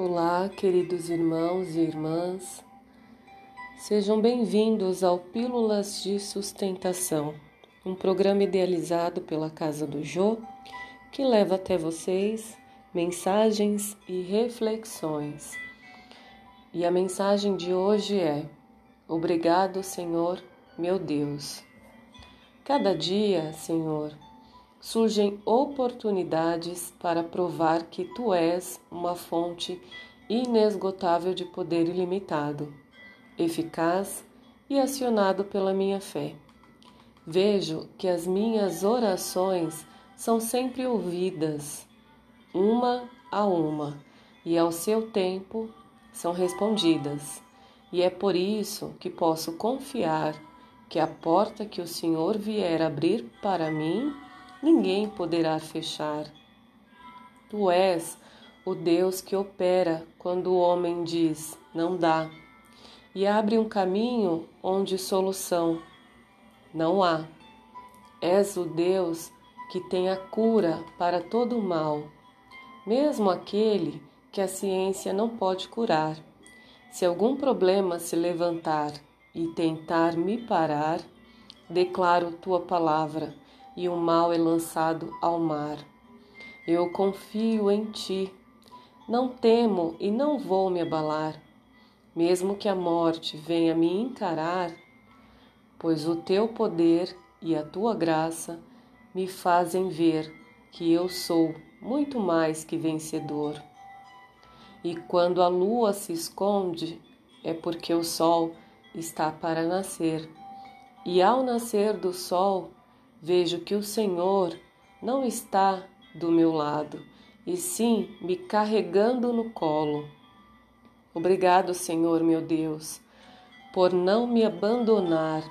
Olá, queridos irmãos e irmãs, sejam bem-vindos ao Pílulas de Sustentação, um programa idealizado pela Casa do Jô que leva até vocês mensagens e reflexões. E a mensagem de hoje é: Obrigado, Senhor, meu Deus. Cada dia, Senhor, surgem oportunidades para provar que tu és uma fonte inesgotável de poder ilimitado, eficaz e acionado pela minha fé. Vejo que as minhas orações são sempre ouvidas, uma a uma, e ao seu tempo são respondidas. E é por isso que posso confiar que a porta que o Senhor vier abrir para mim ninguém poderá fechar. Tu és o Deus que opera quando o homem diz não dá e abre um caminho onde solução não há. És o Deus que tem a cura para todo o mal, mesmo aquele que a ciência não pode curar. Se algum problema se levantar e tentar me parar, declaro tua palavra e o mal é lançado ao mar. Eu confio em ti, não temo e não vou me abalar, mesmo que a morte venha me encarar, pois o teu poder e a tua graça me fazem ver que eu sou muito mais que vencedor. E quando a lua se esconde, é porque o sol está para nascer. E ao nascer do sol, vejo que o Senhor não está do meu lado, e sim me carregando no colo. Obrigado, Senhor meu Deus, por não me abandonar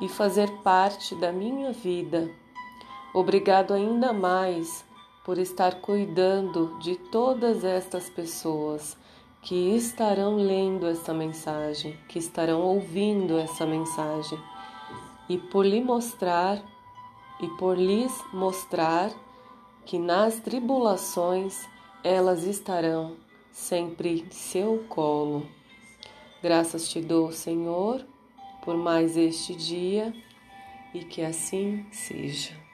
e fazer parte da minha vida. Obrigado ainda mais por estar cuidando de todas estas pessoas que estarão lendo essa mensagem, que estarão ouvindo essa mensagem, e por lhe mostrar e por lhes mostrar que nas tribulações elas estarão sempre em seu colo. Graças te dou, Senhor, por mais este dia e que assim seja.